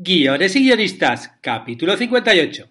Guiones y guionistas, capítulo 58.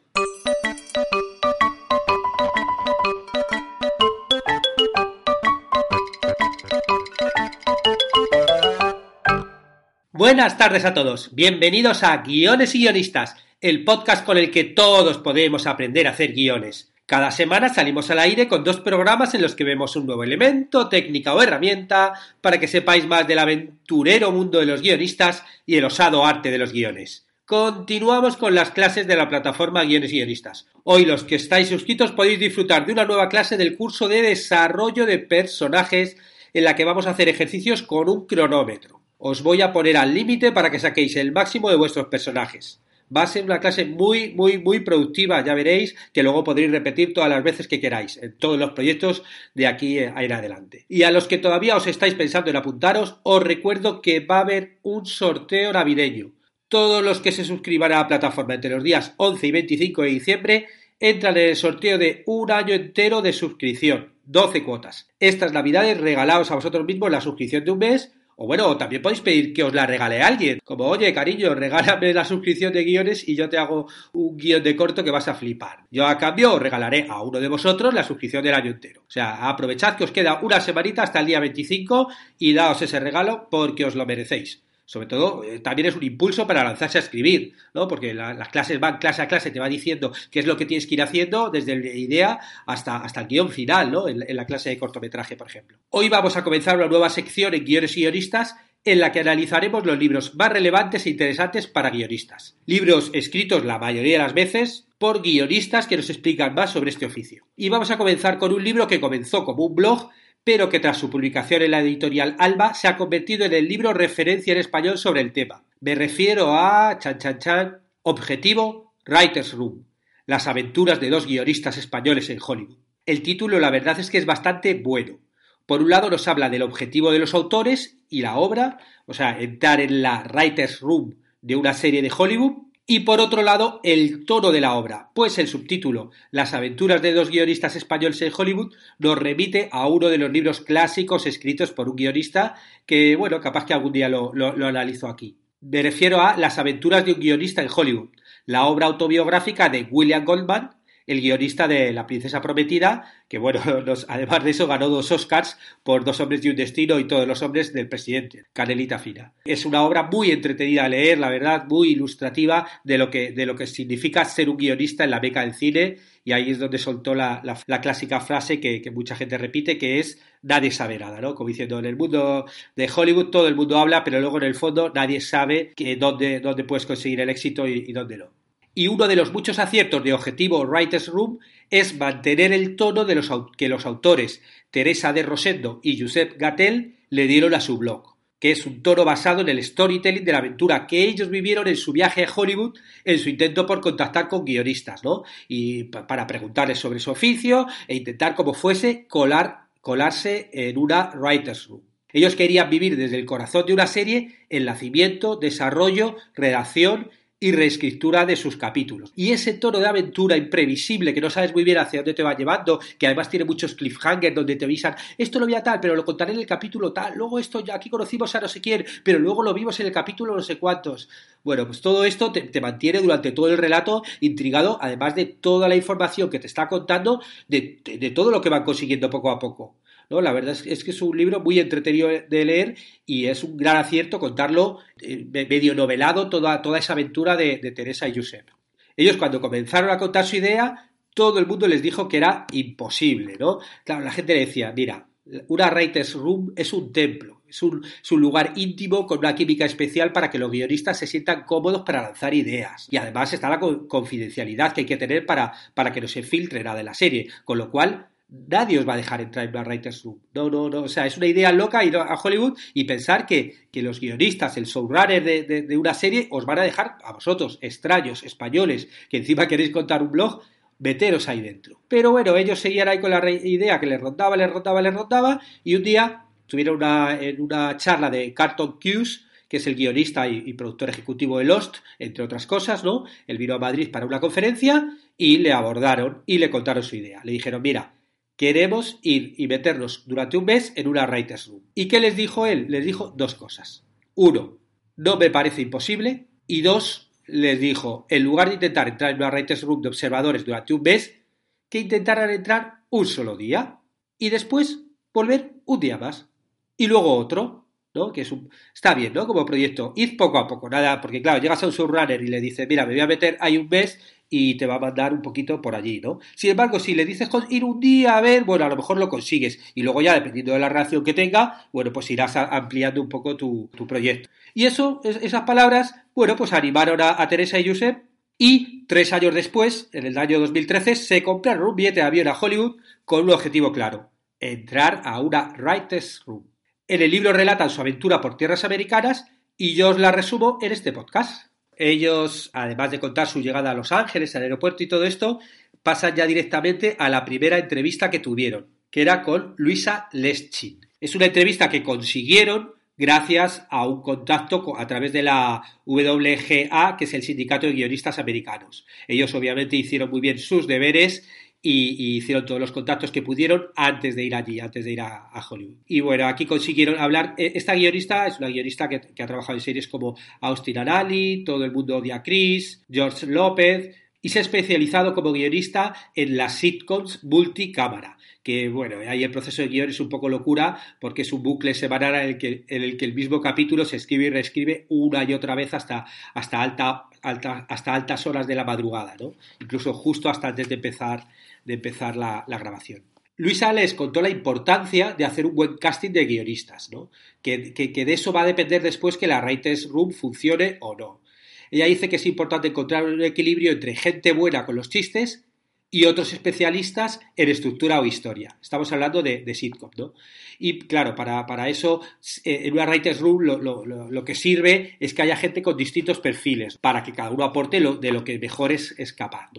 Buenas tardes a todos, bienvenidos a Guiones y guionistas, el podcast con el que todos podemos aprender a hacer guiones. Cada semana salimos al aire con dos programas en los que vemos un nuevo elemento, técnica o herramienta para que sepáis más del aventurero mundo de los guionistas y el osado arte de los guiones. Continuamos con las clases de la plataforma Guiones y Guionistas. Hoy los que estáis suscritos podéis disfrutar de una nueva clase del curso de desarrollo de personajes en la que vamos a hacer ejercicios con un cronómetro. Os voy a poner al límite para que saquéis el máximo de vuestros personajes. Va a ser una clase muy, muy, muy productiva, ya veréis, que luego podréis repetir todas las veces que queráis, en todos los proyectos de aquí en adelante. Y a los que todavía os estáis pensando en apuntaros, os recuerdo que va a haber un sorteo navideño. Todos los que se suscriban a la plataforma entre los días 11 y 25 de diciembre entran en el sorteo de un año entero de suscripción, 12 cuotas. Estas navidades regalaos a vosotros mismos la suscripción de un mes o bueno, también podéis pedir que os la regale alguien. Como, oye, cariño, regálame la suscripción de guiones y yo te hago un guion de corto que vas a flipar. Yo a cambio os regalaré a uno de vosotros la suscripción del año entero. O sea, aprovechad que os queda una semanita hasta el día 25 y daos ese regalo porque os lo merecéis sobre todo, eh, también es un impulso para lanzarse a escribir, ¿no? Porque las clases van clase a clase, te va diciendo qué es lo que tienes que ir haciendo desde la idea hasta, hasta el guion final, ¿no? En, la clase de cortometraje, por ejemplo. Hoy vamos a comenzar una nueva sección en guiones y guionistas en la que analizaremos los libros más relevantes e interesantes para guionistas. Libros escritos la mayoría de las veces por guionistas que nos explican más sobre este oficio. Y vamos a comenzar con un libro que comenzó como un blog pero que tras su publicación en la editorial Alba se ha convertido en el libro referencia en español sobre el tema. Me refiero a Chan Chan Chan, Objetivo, Writer's Room, las aventuras de dos guionistas españoles en Hollywood. El título la verdad es que es bastante bueno. Por un lado nos habla del objetivo de los autores y la obra, o sea, entrar en la Writer's Room de una serie de Hollywood, y por otro lado, el tono de la obra, pues el subtítulo Las aventuras de dos guionistas españoles en Hollywood nos remite a uno de los libros clásicos escritos por un guionista que, bueno, capaz que algún día lo, lo, analizo aquí. Me refiero a Las aventuras de un guionista en Hollywood, la obra autobiográfica de William Goldman, el guionista de La Princesa Prometida, que bueno, además de eso ganó dos Oscars por Dos hombres y un destino y todos los hombres del presidente, Canelita Fina. Es una obra muy entretenida a leer, la verdad, muy ilustrativa de lo que, de lo que significa ser un guionista en la beca del cine y ahí es donde soltó la, clásica frase que, mucha gente repite, que es nadie sabe nada, ¿no? Como diciendo, en el mundo de Hollywood todo el mundo habla, pero luego en el fondo nadie sabe que dónde, dónde puedes conseguir el éxito y dónde no y uno de los muchos aciertos de Objetivo Writers Room es mantener el tono de los, que los autores Teresa de Rosendo y Josep Gatell le dieron a su blog, que es un tono basado en el storytelling de la aventura que ellos vivieron en su viaje a Hollywood en su intento por contactar con guionistas, ¿no? Y para preguntarles sobre su oficio e intentar como fuese colar, colarse en una Writers Room. Ellos querían vivir desde el corazón de una serie el nacimiento, desarrollo, redacción y reescritura de sus capítulos. Y ese tono de aventura imprevisible que no sabes muy bien hacia dónde te va llevando, que además tiene muchos cliffhangers donde te avisan, esto lo voy a tal, pero lo contaré en el capítulo tal, luego esto ya aquí conocimos a no sé quién, pero luego lo vimos en el capítulo no sé cuántos. Bueno, pues todo esto te, mantiene durante todo el relato intrigado, además de toda la información que te está contando de todo lo que van consiguiendo poco a poco. ¿No? La verdad es, que es un libro muy entretenido de leer y es un gran acierto contarlo eh, medio novelado toda, toda esa aventura de, Teresa y Josep. Ellos cuando comenzaron a contar su idea, todo el mundo les dijo que era imposible, ¿no? Claro, la gente le decía, mira, una writer's room es un templo, es un, lugar íntimo con una química especial para que los guionistas se sientan cómodos para lanzar ideas. Y además está la confidencialidad que hay que tener para, para que no se filtre nada de la serie, con lo cual nadie os va a dejar entrar en la Writers Room. No, no, no. O sea, es una idea loca ir a Hollywood y pensar que, los guionistas, el showrunner de, de, una serie, os van a dejar a vosotros, extraños, españoles, que encima queréis contar un blog, meteros ahí dentro. Pero bueno, ellos seguían ahí con la idea que les rondaba, les rondaba, les rondaba, y un día tuvieron una, en una charla de Carton Hughes, que es el guionista y, productor ejecutivo de Lost, entre otras cosas, ¿no? Él vino a Madrid para una conferencia y le abordaron y le contaron su idea. Le dijeron, mira, Queremos ir y meternos durante un mes en una Writers Room. ¿Y qué les dijo él? Les dijo dos cosas. Uno, no me parece imposible. Y dos, les dijo, en lugar de intentar entrar en una writers room de observadores durante un mes, que intentaran entrar un solo día y después volver un día más y luego otro, ¿no? Que es un, está bien, ¿no? Como proyecto, id poco a poco, nada, porque claro, llegas a un subrunner y le dices, mira, me voy a meter ahí un mes y te va a mandar un poquito por allí, ¿no? Sin embargo, si le dices ir un día a ver, bueno, a lo mejor lo consigues y luego ya, dependiendo de la relación que tenga, bueno, pues irás ampliando un poco tu, proyecto. Y eso, esas palabras, bueno, pues animaron a, a Teresa y Josep y tres años después, en el año 2013, se compraron un billete de avión a Hollywood con un objetivo claro, entrar a una Writers Room. En el libro relatan su aventura por tierras americanas y yo os la resumo en este podcast. Ellos, además de contar su llegada a Los Ángeles, al aeropuerto y todo esto, pasan ya directamente a la primera entrevista que tuvieron, que era con Luisa Leschin. Es una entrevista que consiguieron gracias a un contacto a través de la WGA, que es el Sindicato de Guionistas Americanos. Ellos obviamente hicieron muy bien sus deberes y, hicieron todos los contactos que pudieron antes de ir allí, antes de ir a, Hollywood. Y bueno, aquí consiguieron hablar. E, esta guionista es una guionista que, ha trabajado en series como Austin Anali, Todo el mundo odia a Chris, George López, y se ha especializado como guionista en las sitcoms multicámara que bueno, ahí el proceso de guion es un poco locura porque es un bucle semanal en el que, en el, que el mismo capítulo se escribe y reescribe una y otra vez hasta, hasta, alta, hasta altas horas de la madrugada, ¿no? incluso justo hasta antes de empezar, de empezar la, grabación. Luisa les contó la importancia de hacer un buen casting de guionistas, ¿no? que, que, que de eso va a depender después que la Writers Room funcione o no. Ella dice que es importante encontrar un equilibrio entre gente buena con los chistes y otros especialistas en estructura o historia. Estamos hablando de, de sitcom, ¿no? Y claro, para, eso, eh, en una Writers Room lo, que sirve es que haya gente con distintos perfiles, para que cada uno aporte lo, de lo que mejor es, es capaz.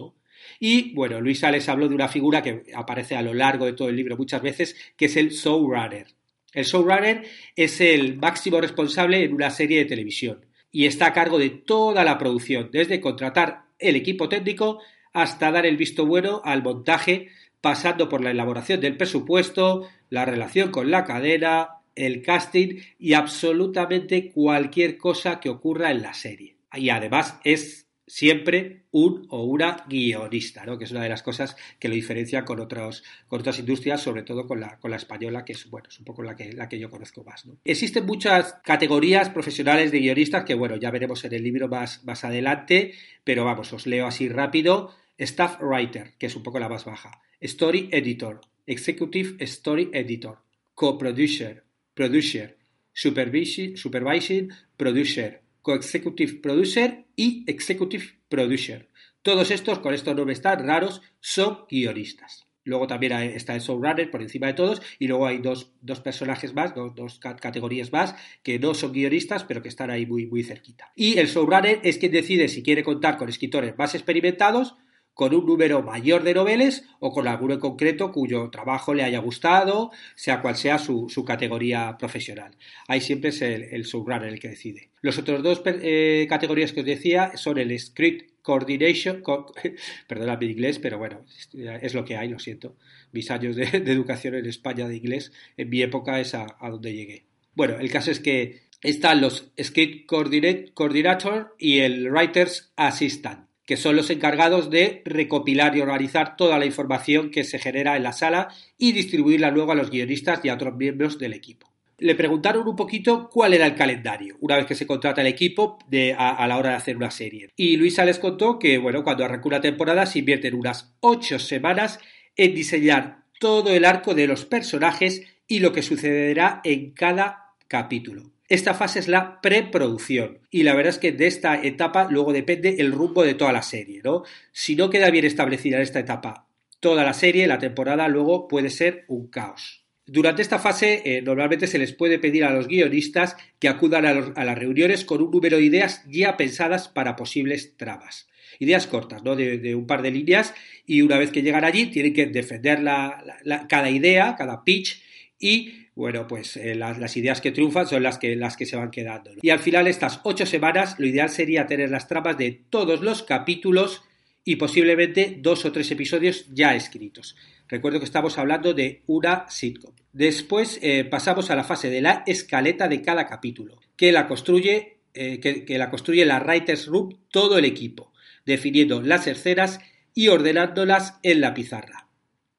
Y bueno, Luisa les habló de una figura que aparece a lo largo de todo el libro muchas veces, que es el showrunner. El showrunner es el máximo responsable en una serie de televisión y está a cargo de toda la producción, desde contratar el equipo técnico hasta dar el visto bueno al montaje, pasando por la elaboración del presupuesto, la relación con la cadena, el casting y absolutamente cualquier cosa que ocurra en la serie. Y además es siempre un o una guionista, ¿no? que es una de las cosas que lo diferencia con, otros, con otras industrias, sobre todo con la, con la española, que es, bueno, un poco la que, la que yo conozco más. Existen muchas categorías profesionales de guionistas que bueno, ya veremos en el libro más, más adelante, pero vamos, os leo así rápido. Staff Writer, que es un poco la más baja, Story Editor, Executive Story Editor, Co-Producer, Producer, Supervising Producer, Co-Executive Producer y Executive Producer. Todos estos, con estos nombres tan raros, son guionistas. Luego también está el showrunner por encima de todos y luego hay dos, personajes más, dos, categorías más que no son guionistas pero que están ahí muy, muy cerquita. Y el showrunner es quien decide si quiere contar con escritores más experimentados con un número mayor de noveles o con alguno en concreto cuyo trabajo le haya gustado, sea cual sea su, sucategoría categoría profesional. Ahí siempre es el, el showrunner el que decide. Los otros dos eh, categorías que os decía son el script coordination, perdón mi inglés, pero bueno, es lo que hay, lo siento. Mis años de, educación en España de inglés, en mi época es a, donde llegué. Bueno, el caso es que están los script coordinator y el writer's assistant que son los encargados de recopilar y organizar toda la información que se genera en la sala y distribuirla luego a los guionistas y a otros miembros del equipo. Le preguntaron un poquito cuál era el calendario una vez que se contrata el equipo a, la hora de hacer una serie. Y Luisa les contó que, bueno, cuando arranca una temporada se invierten unas ocho semanas en diseñar todo el arco de los personajes y lo que sucederá en cada capítulo. Esta fase es la preproducción y la verdad es que de esta etapa luego depende el rumbo de toda la serie, ¿no? Si no queda bien establecida en esta etapa toda la serie, la temporada luego puede ser un caos. Durante esta fase eh, normalmente se les puede pedir a los guionistas que acudan a, las reuniones con un número de ideas ya pensadas para posibles trabas. Ideas cortas, ¿no? De, un par de líneas y una vez que llegan allí tienen que defender cada idea, cada pitch y bueno, pues eh, las, ideas que triunfan son las que, se van quedando. Y al final, estas ocho semanas, lo ideal sería tener las tramas de todos los capítulos y posiblemente dos o tres episodios ya escritos. Recuerdo que estamos hablando de una sitcom. Después eh, pasamos a la fase de la escaleta de cada capítulo, que la construye eh, que, la construye la Writers Room todo el equipo, definiendo las escenas y ordenándolas en la pizarra.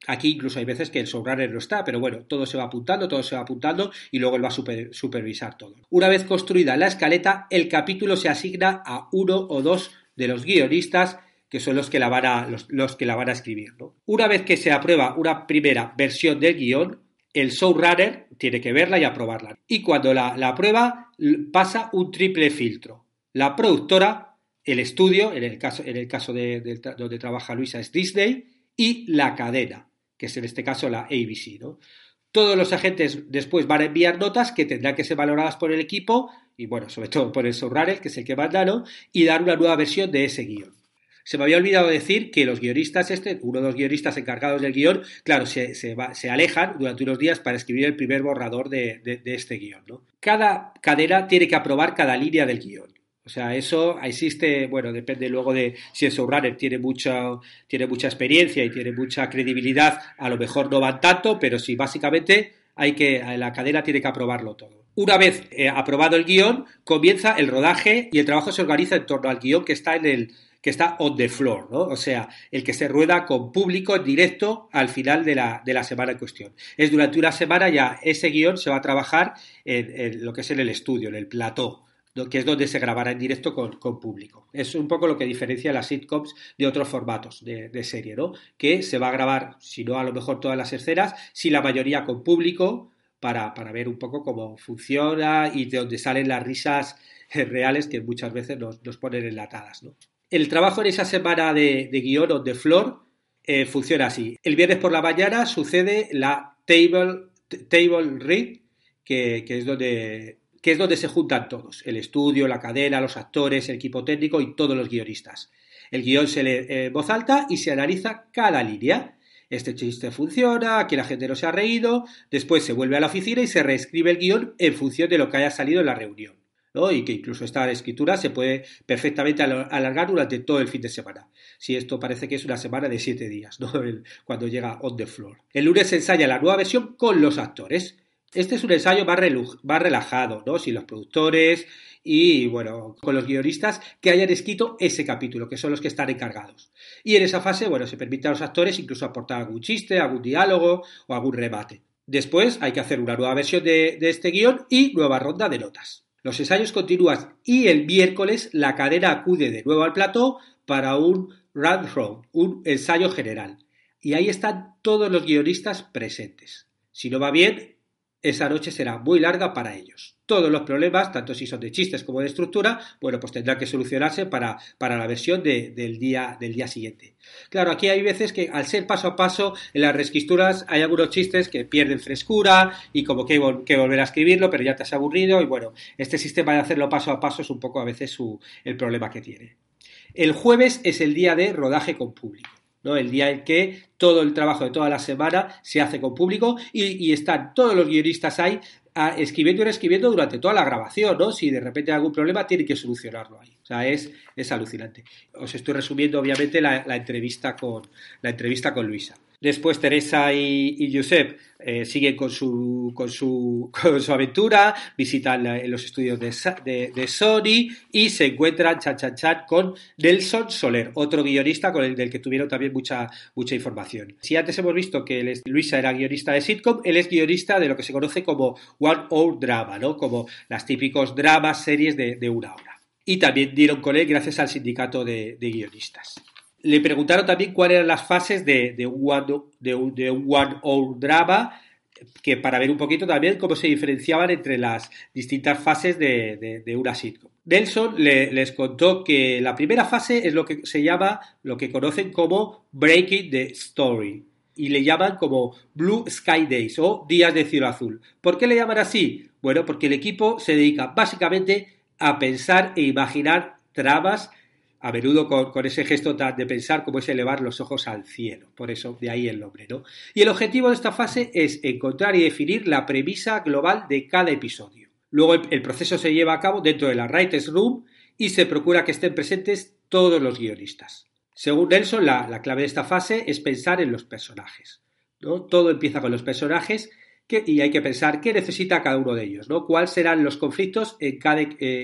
Aquí incluso hay veces que el showrunner no está, pero bueno, todo se va apuntando, todo se va apuntando y luego él va a supervisar todo. Una vez construida la escaleta, el capítulo se asigna a uno o dos de los guionistas que son los que la van a, los, que la van a escribir. Una vez que se aprueba una primera versión del guion, el showrunner tiene que verla y aprobarla. Y cuando la, aprueba, pasa un triple filtro. La productora, el estudio, en el caso, en el caso de, donde trabaja Luisa es Disney, y la cadena, que es en este caso la ABC. Todos los agentes después van a enviar notas que tendrán que ser valoradas por el equipo y, bueno, sobre todo por el showrunner, que es el que manda, ¿no? y dar una nueva versión de ese guion. Se me había olvidado decir que los guionistas, este, uno de los guionistas encargados del guion, claro, se, se, alejan durante unos días para escribir el primer borrador de, este guion. ¿no? Cada cadena tiene que aprobar cada línea del guion. O sea, eso existe, bueno, depende luego de si el showrunner tiene mucha, tiene mucha experiencia y tiene mucha credibilidad, a lo mejor no van tanto, pero sí, básicamente hay que, la cadena tiene que aprobarlo todo. Una vez eh, aprobado el guion, comienza el rodaje y el trabajo se organiza en torno al guion que está en el, que está on the floor, ¿no? O sea, el que se rueda con público en directo al final de la, de la semana en cuestión. Es durante una semana ya ese guion se va a trabajar en, lo que es en el estudio, en el plató que es donde se grabará en directo con, público. Es un poco lo que diferencia las sitcoms de otros formatos de, serie, ¿no? Que se va a grabar, si no a lo mejor todas las escenas, si la mayoría con público, para, para ver un poco cómo funciona y de dónde salen las risas reales que muchas veces nos, nos ponen enlatadas, ¿no? El trabajo en esa semana de, guion o de flor eh, funciona así. El viernes por la mañana sucede la table, table read, que, es donde, que es donde se juntan todos, el estudio, la cadena, los actores, el equipo técnico y todos los guionistas. El guion se lee en voz alta y se analiza cada línea. Este chiste funciona, aquí la gente no se ha reído, después se vuelve a la oficina y se reescribe el guion en función de lo que haya salido en la reunión y que incluso esta escritura se puede perfectamente alargar durante todo el fin de semana. Si esto parece que es una semana de siete días, ¿no? cuando llega on the floor. El lunes se ensaya la nueva versión con los actores. Este es un ensayo más, relajado, ¿no? Sin los productores y, bueno, con los guionistas que hayan escrito ese capítulo, que son los que están encargados. Y en esa fase, bueno, se permite a los actores incluso aportar algún chiste, algún diálogo o algún remate. Después hay que hacer una nueva versión de este guion y nueva ronda de notas. Los ensayos continúan y el miércoles la cadena acude de nuevo al plató para un run through, un ensayo general. Y ahí están todos los guionistas presentes. Si no va bien, esa noche será muy larga para ellos. Todos los problemas, tanto si son de chistes como de estructura, bueno, pues tendrán que solucionarse para, para la versión del, día, del día siguiente. Claro, aquí hay veces que al ser paso a paso, en las reescrituras hay algunos chistes que pierden frescura y como que, que volver a escribirlo, pero ya te has aburrido y bueno, este sistema de hacerlo paso a paso es un poco a veces su, el problema que tiene. El jueves es el día de rodaje con público. ¿No? El día en que todo el trabajo de toda la semana se hace con público y, están todos los guionistas ahí ah, escribiendo y reescribiendo durante toda la grabación, ¿no? Si de repente hay algún problema, tienen que solucionarlo ahí. O sea, es, es alucinante. Os estoy resumiendo, obviamente, la, la entrevista con, la entrevista con Luisa. Después Teresa y, y Josep eh, siguen con su, aventura, visitan los estudios de, Sony y se encuentran chat, chat, chat con Nelson Soler, otro guionista con el del que tuvieron también mucha, información. Si antes hemos visto que Luisa era guionista de sitcom, él es guionista de lo que se conoce como One Hour Drama, ¿no? como las típicos dramas, series de una hora. Y también dieron con él gracias al sindicato de guionistas le preguntaron también cuáles eran las fases de, one, de, one hour drama, que para ver un poquito también cómo se diferenciaban entre las distintas fases de, una sitcom. Nelson les contó que la primera fase es lo que se llama, lo que conocen como Breaking the Story, y le llaman como Blue Sky Days o Días de Cielo Azul. ¿Por qué le llaman así? Bueno, porque el equipo se dedica básicamente a pensar e imaginar tramas a menudo con, ese gesto de pensar cómo es elevar los ojos al cielo. Por eso, de ahí el nombre, ¿no? Y el objetivo de esta fase es encontrar y definir la premisa global de cada episodio. Luego el, proceso se lleva a cabo dentro de la Writers Room y se procura que estén presentes todos los guionistas. Según Nelson, la, clave de esta fase es pensar en los personajes. Todo empieza con los personajes y hay que pensar qué necesita cada uno de ellos. ¿Cuáles serán los conflictos en cada,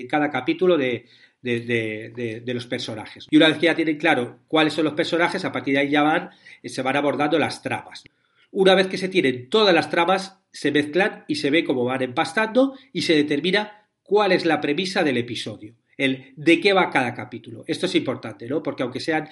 cada capítulo de, de, los personajes. Y una vez que ya tienen claro cuáles son los personajes, a partir de ahí ya van, eh, se van abordando las tramas. Una vez que se tienen todas las tramas, se mezclan y se ve cómo van empastando y se determina cuál es la premisa del episodio, el de qué va cada capítulo. Esto es importante, ¿no? Porque aunque sean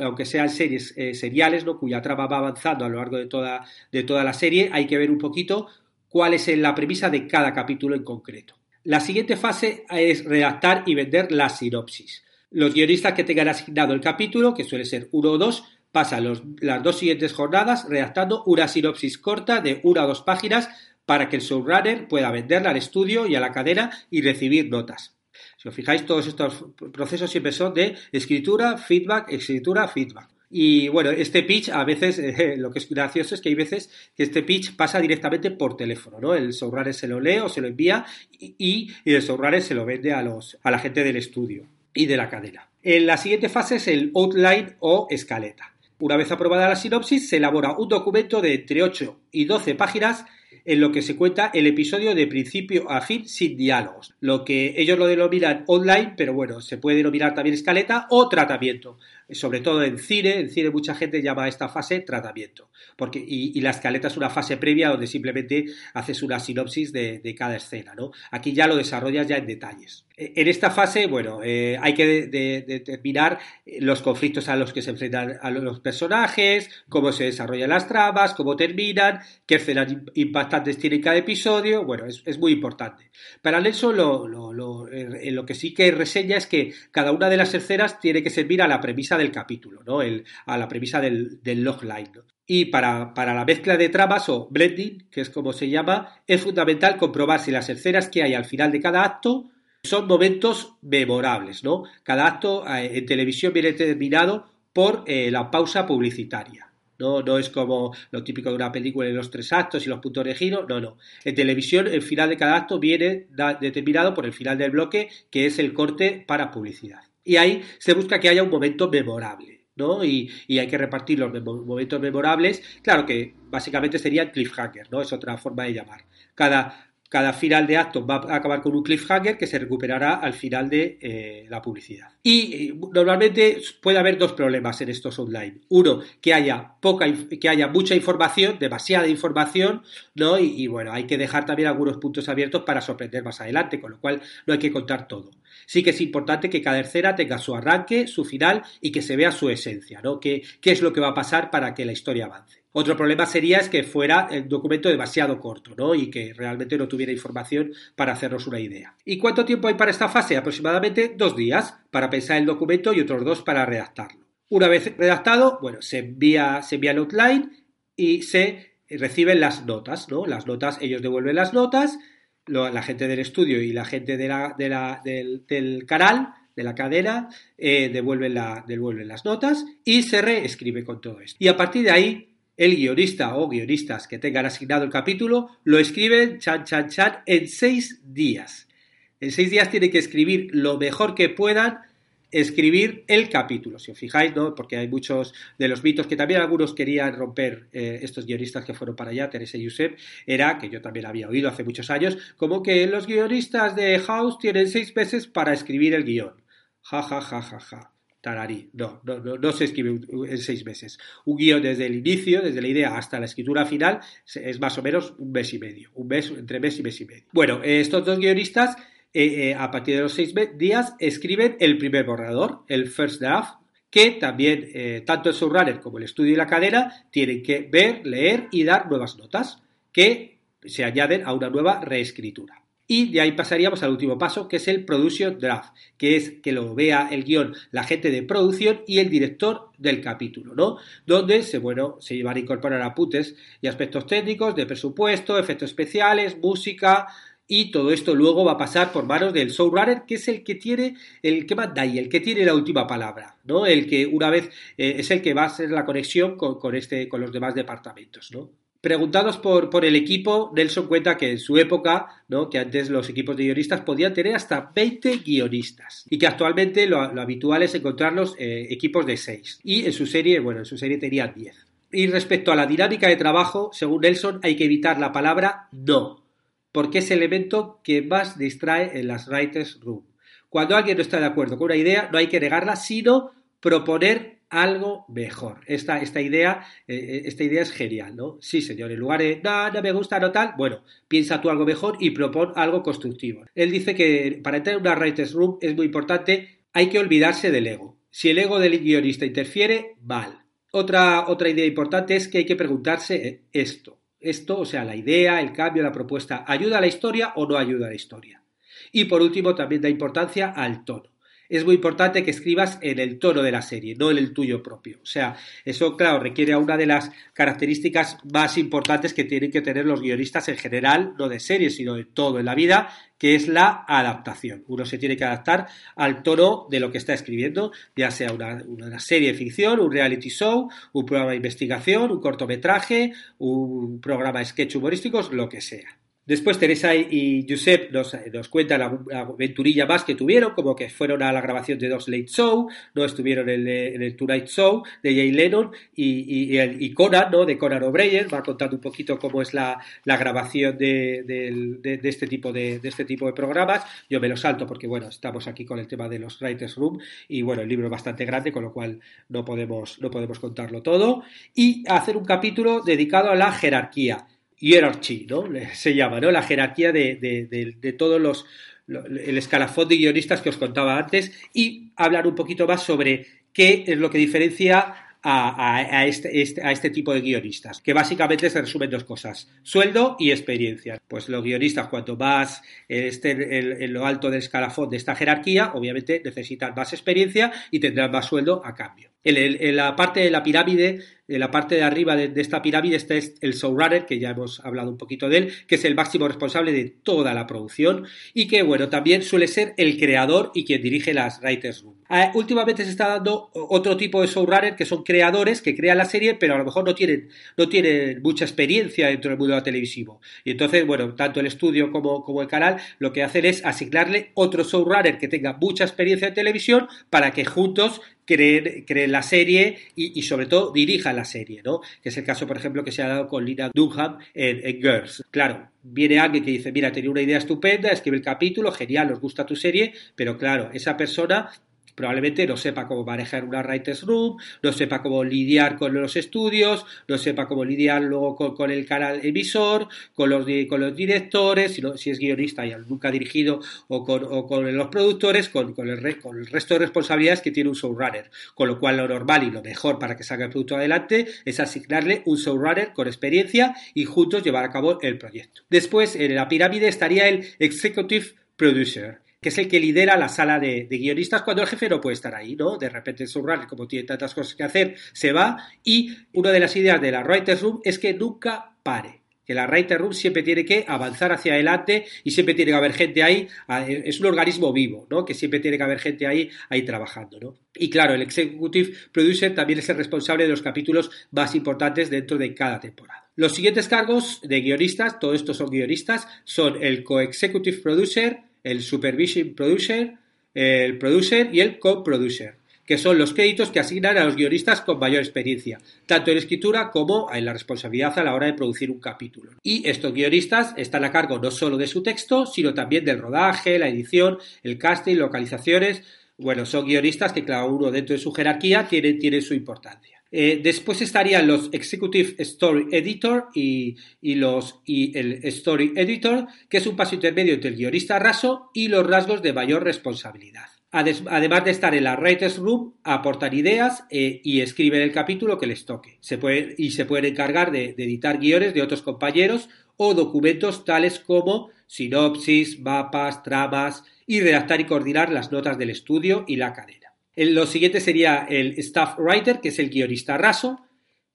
aunque sean series eh, seriales, ¿no? cuya trama va avanzando a lo largo de toda, de toda la serie, hay que ver un poquito cuál es la premisa de cada capítulo en concreto. La siguiente fase es redactar y vender la sinopsis. Los guionistas que tengan asignado el capítulo, que suele ser uno o dos, pasan las dos siguientes jornadas redactando una sinopsis corta de una o dos páginas para que el showrunner pueda venderla al estudio y a la cadena y recibir notas. Si os fijáis, todos estos procesos siempre son de escritura, feedback, escritura, feedback. Y bueno, este pitch a veces, lo que es gracioso es que hay veces que este pitch pasa directamente por teléfono, ¿no? El showrunner se lo lee o se lo envía y, el showrunner se lo vende a, los, a la gente del estudio y de la cadena. En la siguiente fase es el outline o escaleta. Una vez aprobada la sinopsis, se elabora un documento de entre 8 y 12 páginas en lo que se cuenta el episodio de principio a fin sin diálogos, lo que ellos lo denominan online, pero bueno, se puede denominar también escaleta o tratamiento, sobre todo en cine, en cine mucha gente llama a esta fase tratamiento, porque, y, la escaleta es una fase previa donde simplemente haces una sinopsis de, cada escena, ¿no? Aquí ya lo desarrollas ya en detalles. E, en esta fase, bueno, eh, hay que determinar los conflictos a los que se enfrentan a los personajes, cómo se desarrollan las tramas, cómo terminan, qué escenas impactantes tiene cada episodio, bueno, es, muy importante. Para Nelson, lo, lo, eh, lo que sí que reseña es que cada una de las escenas tiene que servir a la premisa del capítulo, ¿no? El, a la premisa del, del logline. Y para, para, la mezcla de tramas o blending, que es como se llama, es fundamental comprobar si las escenas que hay al final de cada acto son momentos memorables, ¿no? Cada acto eh, en televisión viene determinado por eh, la pausa publicitaria. No, no es como lo típico de una película en los tres actos y los puntos de giro. No, no. En televisión, el final de cada acto viene determinado por el final del bloque, que es el corte para publicidad. Y ahí se busca que haya un momento memorable. ¿no? Y, hay que repartir los momentos memorables. Claro que básicamente sería cliffhanger, ¿no? Es otra forma de llamar. Cada, cada final de acto va a acabar con un cliffhanger que se recuperará al final de eh, la publicidad. Y normalmente puede haber dos problemas en estos online. Uno, que haya poca, que haya mucha información, demasiada información, ¿no? Y, y, bueno, hay que dejar también algunos puntos abiertos para sorprender más adelante, con lo cual no hay que contar todo. Sí que es importante que cada escena tenga su arranque, su final y que se vea su esencia, ¿no? ¿Qué, qué es lo que va a pasar para que la historia avance? Otro problema sería es que fuera el documento demasiado corto, ¿no? Y que realmente no tuviera información para hacernos una idea. ¿Y cuánto tiempo hay para esta fase? Aproximadamente dos días para pensar el documento y otros dos para redactarlo. Una vez redactado, bueno, se envía, se envía el outline y se reciben las notas, ¿no? Las notas, ellos devuelven las notas, la gente del estudio y la gente de la, del, canal, de la cadena, eh, devuelven, la, devuelven las notas y se reescribe con todo esto. Y a partir de ahí el guionista o guionistas que tengan asignado el capítulo lo escriben chan chan chan en seis días. En seis días tienen que escribir lo mejor que puedan escribir el capítulo, si os fijáis, ¿no? Porque hay muchos de los mitos que también algunos querían romper eh, estos guionistas que fueron para allá, Teresa y Josep, era, que yo también había oído hace muchos años, como que los guionistas de House tienen seis meses para escribir el guion. Ja, ja, ja, ja, ja. Tararí. No, no, no, no se escribe en seis meses. Un guion desde el inicio, desde la idea hasta la escritura final, es más o menos un mes y medio. Un mes, entre mes y mes y medio. Bueno, estos dos guionistas, eh, eh, a partir de los seis días, escriben el primer borrador, el first draft, que también eh, tanto el subrunner como el estudio y la cadena tienen que ver, leer y dar nuevas notas que se añaden a una nueva reescritura. Y de ahí pasaríamos al último paso, que es el production draft, que es que lo vea el guion la gente de producción y el director del capítulo, ¿no? Donde se, bueno, se van a incorporar apuntes y aspectos técnicos de presupuesto, efectos especiales, música, y todo esto luego va a pasar por manos del showrunner, que es el que tiene, el que manda y el que tiene la última palabra, ¿no? El que una vez eh, es el que va a hacer la conexión con, este, con los demás departamentos, ¿no? Preguntados por, por, el equipo, Nelson cuenta que en su época, ¿no? que antes los equipos de guionistas podían tener hasta 20 guionistas y que actualmente lo, habitual es encontrarlos eh, equipos de 6. Y en su serie, bueno, en su serie tenían 10. Y respecto a la dinámica de trabajo, según Nelson, hay que evitar la palabra no, porque es el elemento que más distrae en las writers room. Cuando alguien no está de acuerdo con una idea, no hay que negarla, sino proponer algo mejor. Esta, esta, idea, eh, eh, esta idea es genial, ¿no? Sí, señor, en lugar de no, no me gusta, no tal, bueno, piensa tú algo mejor y propon algo constructivo. Él dice que para entrar en una writer's room es muy importante, hay que olvidarse del ego. Si el ego del guionista interfiere, mal. Otra, otra idea importante es que hay que preguntarse eh, esto. Esto, o sea, la idea, el cambio, la propuesta, ¿ayuda a la historia o no ayuda a la historia? Y por último, también da importancia al tono es muy importante que escribas en el tono de la serie, no en el tuyo propio. O sea, eso, claro, requiere una de las características más importantes que tienen que tener los guionistas en general, no de series, sino de todo en la vida, que es la adaptación. Uno se tiene que adaptar al tono de lo que está escribiendo, ya sea una, una serie de ficción, un reality show, un programa de investigación, un cortometraje, un programa de sketch humorísticos, lo que sea. Después Teresa y Josep nos, cuentan la, aventurilla más que tuvieron, como que fueron a la grabación de dos Late Show, no estuvieron en el, Tonight Show de Jay Lennon y, y, Conan, ¿no? de Conan O'Brien, va contando un poquito cómo es la, grabación de, este tipo de, este tipo de programas. Yo me lo salto porque, bueno, estamos aquí con el tema de los Writers Room y, bueno, el libro es bastante grande, con lo cual no podemos, no podemos contarlo todo. Y hacer un capítulo dedicado a la jerarquía hierarchy, ¿no? Se llama, ¿no? La jerarquía de, de, todos los, el escalafón de guionistas que os contaba antes y hablar un poquito más sobre qué es lo que diferencia a, este, este, a, este, tipo de guionistas, que básicamente se resumen dos cosas, sueldo y experiencia. Pues los guionistas, cuanto más estén en, lo alto del escalafón de esta jerarquía, obviamente necesitan más experiencia y tendrán más sueldo a cambio. En, la parte de la pirámide, en la parte de arriba de, esta pirámide está el showrunner, que ya hemos hablado un poquito de él, que es el máximo responsable de toda la producción y que, bueno, también suele ser el creador y quien dirige las writers room. Ah, últimamente se está dando otro tipo de showrunner que son creadores que crean la serie, pero a lo mejor no tienen, no tienen mucha experiencia dentro del mundo televisivo. Y entonces, bueno, tanto el estudio como, como el canal lo que hacen es asignarle otro showrunner que tenga mucha experiencia en televisión para que juntos creen, la serie y, sobre todo dirijan la serie, ¿no? Que es el caso, por ejemplo, que se ha dado con Lina Dunham en, en Girls. Claro, viene alguien que dice, mira, tenía una idea estupenda, escribe el capítulo, genial, nos gusta tu serie, pero claro, esa persona probablemente no sepa cómo manejar una writer's room, no sepa cómo lidiar con los estudios, no sepa cómo lidiar luego con, el canal emisor, con los, con los directores, si, si es guionista y nunca ha dirigido, o con, los productores, con, el, con el resto de responsabilidades que tiene un showrunner. Con lo cual lo normal y lo mejor para que salga el producto adelante es asignarle un showrunner con experiencia y juntos llevar a cabo el proyecto. Después, en la pirámide estaría el executive producer que es el que lidera la sala de, guionistas cuando el jefe no puede estar ahí, ¿no? De repente su runner, como tiene tantas cosas que hacer, se va y una de las ideas de la Writer's Room es que nunca pare que la Writer Room siempre tiene que avanzar hacia adelante y siempre tiene que haber gente ahí, es un organismo vivo, ¿no? Que siempre tiene que haber gente ahí, ahí trabajando, ¿no? Y claro, el Executive Producer también es el responsable de los capítulos más importantes dentro de cada temporada. Los siguientes cargos de guionistas, todos estos son guionistas, son el Co-Executive Producer, el Supervision Producer, el Producer y el Co-Producer, que son los créditos que asignan a los guionistas con mayor experiencia, tanto en escritura como en la responsabilidad a la hora de producir un capítulo. Y estos guionistas están a cargo no solo de su texto, sino también del rodaje, la edición, el casting, localizaciones. Bueno, son guionistas que cada uno dentro de su jerarquía tiene, tiene su importancia. Eh, después estarían los Executive Story Editor y, los, el Story Editor, que es un paso intermedio entre el guionista raso y los rasgos de mayor responsabilidad. Además de estar en la Writers Room, aportar ideas eh, y escriben el capítulo que les toque. Y se pueden encargar de, editar guiones de otros compañeros o documentos tales como sinopsis, mapas, tramas y redactar y coordinar las notas del estudio y la Lo siguiente sería el staff writer, que es el guionista raso,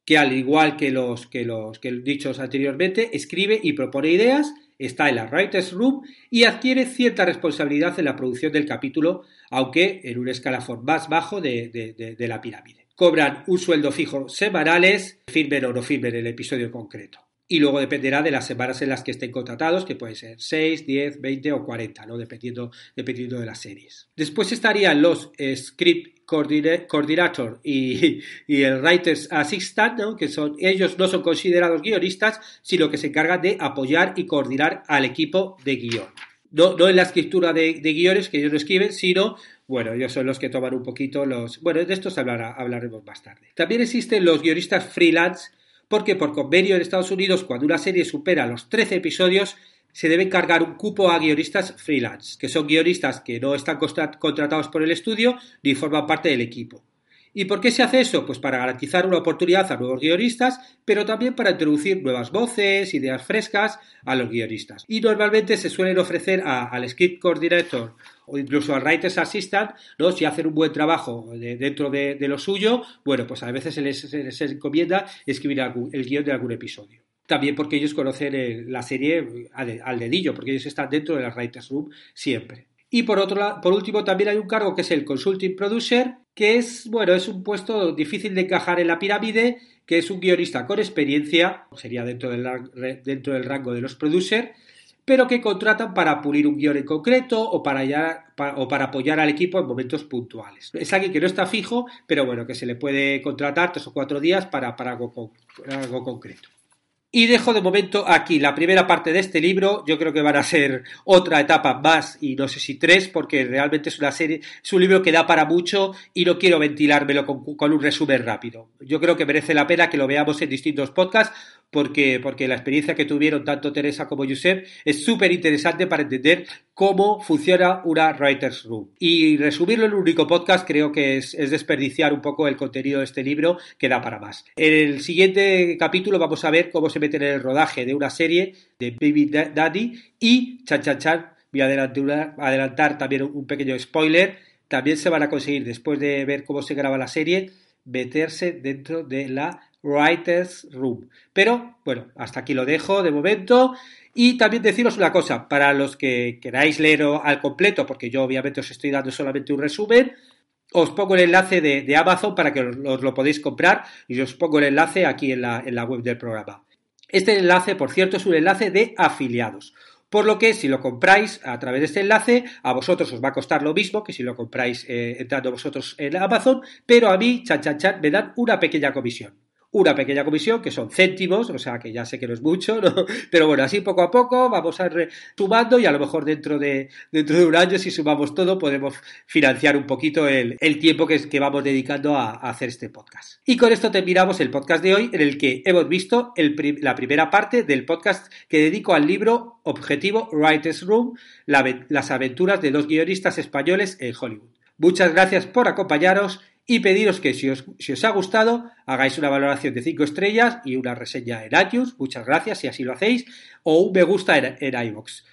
que al igual que los que los dichos anteriormente, escribe y propone ideas, está en la writer's room y adquiere cierta responsabilidad en la producción del capítulo, aunque en un escalafón más bajo de, de la pirámide. Cobran un sueldo fijo semanales, firmen o no firmen el episodio concreto y luego dependerá de las semanas en las que estén contratados, que pueden ser 6, 10, 20 o 40, ¿no? dependiendo, dependiendo de las series. Después estarían los script Coordinator y, el Writer's Assistant, que son, ellos no son considerados guionistas, sino que se encargan de apoyar y coordinar al equipo de guion. No, no en la escritura de, guiones que ellos no escriben, sino bueno, ellos son los que toman un poquito los. Bueno, de estos hablaremos más tarde. También existen los guionistas freelance, porque por convenio en Estados Unidos, cuando una serie supera los 13 episodios, se debe cargar un cupo a guionistas freelance, que son guionistas que no están contratados por el estudio ni forman parte del equipo. ¿Y por qué se hace eso? Pues para garantizar una oportunidad a nuevos guionistas, pero también para introducir nuevas voces, ideas frescas a los guionistas. Y normalmente se suelen ofrecer al script coordinator o incluso al writer's assistant, ¿no? si hacen un buen trabajo dentro de, lo suyo, bueno, pues a veces se les, encomienda escribir el guion de algún episodio. También porque ellos conocen la serie al, dedillo, porque ellos están dentro de la Writers Room siempre. Y por otro lado, por último, también hay un cargo que es el Consulting Producer, que es, bueno, es un puesto difícil de encajar en la pirámide, que es un guionista con experiencia, sería dentro del, dentro del rango de los producers, pero que contratan para pulir un guion en concreto o para, o para apoyar al equipo en momentos puntuales. Es alguien que no está fijo, pero bueno, que se le puede contratar tres o cuatro días para, para algo concreto. Y dejo de momento aquí la primera parte de este libro. Yo creo que van a ser otra etapa más y no sé si tres, porque realmente es una serie, es un libro que da para mucho y no quiero ventilármelo con, un resumen rápido. Yo creo que merece la pena que lo veamos en distintos podcasts, porque, porque la experiencia que tuvieron tanto Teresa como Josep es súper interesante para entender cómo funciona una Writer's Room. Y resumirlo en un único podcast creo que es, es, desperdiciar un poco el contenido de este libro que da para más. En el siguiente capítulo vamos a ver cómo se mete en el rodaje de una serie de Baby Daddy y chan chan chan, voy a adelantar, adelantar también un pequeño spoiler, también se van a conseguir después de ver cómo se graba la serie meterse dentro de la Writer's Room. Pero bueno, hasta aquí lo dejo de momento. Y también deciros una cosa, para los que queráis leerlo al completo, porque yo obviamente os estoy dando solamente un resumen, os pongo el enlace de, Amazon para que os, lo podéis comprar y os pongo el enlace aquí en la, en la web del programa. Este enlace, por cierto, es un enlace de afiliados. Por lo que si lo compráis a través de este enlace, a vosotros os va a costar lo mismo que si lo compráis eh, entrando vosotros en Amazon, pero a mí, chan, chan, chan, me dan una pequeña comisión una pequeña comisión que son céntimos, o sea que ya sé que no es mucho, pero bueno, así poco a poco vamos a ir sumando y a lo mejor dentro de, dentro de un año, si sumamos todo, podemos financiar un poquito el, tiempo que, que, vamos dedicando a, hacer este podcast. Y con esto terminamos el podcast de hoy, en el que hemos visto la primera parte del podcast que dedico al libro Objetivo Writers Room, las aventuras de dos guionistas españoles en Hollywood. Muchas gracias por acompañaros y pediros que si os, ha gustado hagáis una valoración de 5 estrellas y una reseña en iTunes, muchas gracias si así lo hacéis, o un me gusta en, en iVoox.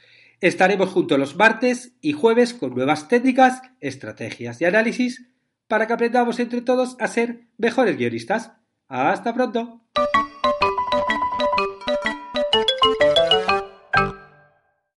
Estaremos juntos los martes y jueves con nuevas técnicas, estrategias y análisis para que aprendamos entre todos a ser mejores guionistas. ¡Hasta pronto!